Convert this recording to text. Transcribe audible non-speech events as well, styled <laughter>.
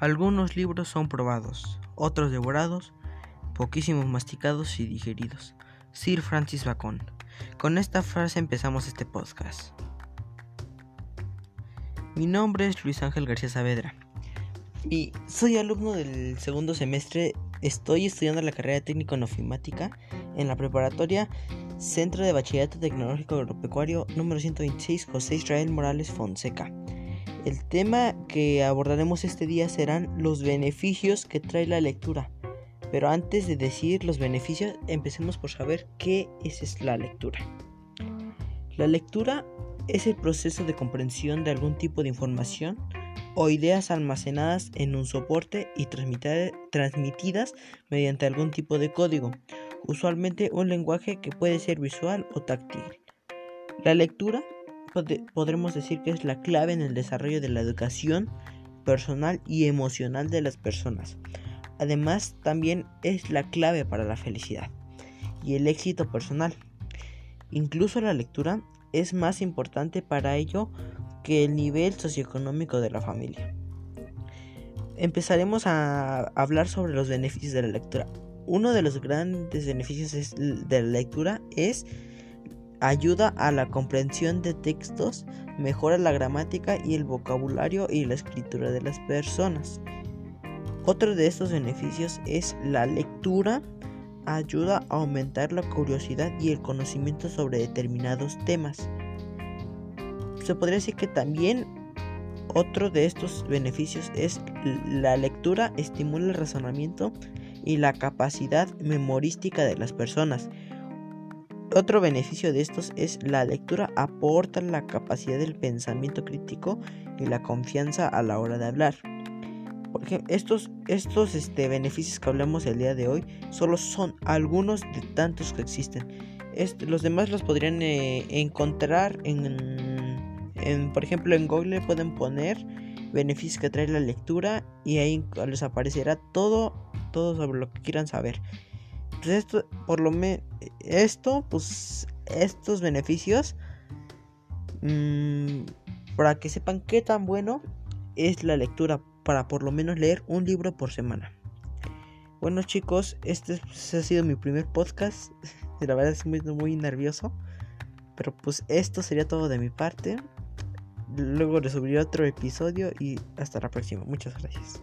Algunos libros son probados, otros devorados, poquísimos masticados y digeridos. Sir Francis Bacon. Con esta frase empezamos este podcast. Mi nombre es Luis Ángel García Saavedra y soy alumno del segundo semestre. Estoy estudiando la carrera de técnico en ofimática en la preparatoria Centro de Bachillerato Tecnológico Agropecuario número 126 José Israel Morales Fonseca. El tema que abordaremos este día serán los beneficios que trae la lectura. Pero antes de decir los beneficios, empecemos por saber qué es la lectura. La lectura es el proceso de comprensión de algún tipo de información o ideas almacenadas en un soporte y transmitidas mediante algún tipo de código, usualmente un lenguaje que puede ser visual o táctil. La lectura podremos decir que es la clave en el desarrollo de la educación personal y emocional de las personas. Además, también es la clave para la felicidad y el éxito personal. Incluso la lectura es más importante para ello que el nivel socioeconómico de la familia. Empezaremos a hablar sobre los beneficios de la lectura. Uno de los grandes beneficios de la lectura es ayuda a la comprensión de textos, mejora la gramática y el vocabulario y la escritura de las personas. Otro de estos beneficios es la lectura ayuda a aumentar la curiosidad y el conocimiento sobre determinados temas. Se podría decir que también otro de estos beneficios es la lectura estimula el razonamiento y la capacidad memorística de las personas, otro beneficio de estos es la lectura aporta la capacidad del pensamiento crítico y la confianza a la hora de hablar. Porque estos, estos este, beneficios que hablamos el día de hoy solo son algunos de tantos que existen. los demás los podrían eh, encontrar en, en, por ejemplo, en Google pueden poner beneficios que trae la lectura y ahí les aparecerá todo, todo sobre lo que quieran saber. Pues esto, por lo menos, esto, pues, estos beneficios, mmm, para que sepan qué tan bueno es la lectura, para por lo menos leer un libro por semana. Bueno chicos, este ha sido mi primer podcast. <laughs> La verdad es muy, muy nervioso. Pero pues esto sería todo de mi parte. Luego les subiré otro episodio y hasta la próxima. Muchas gracias.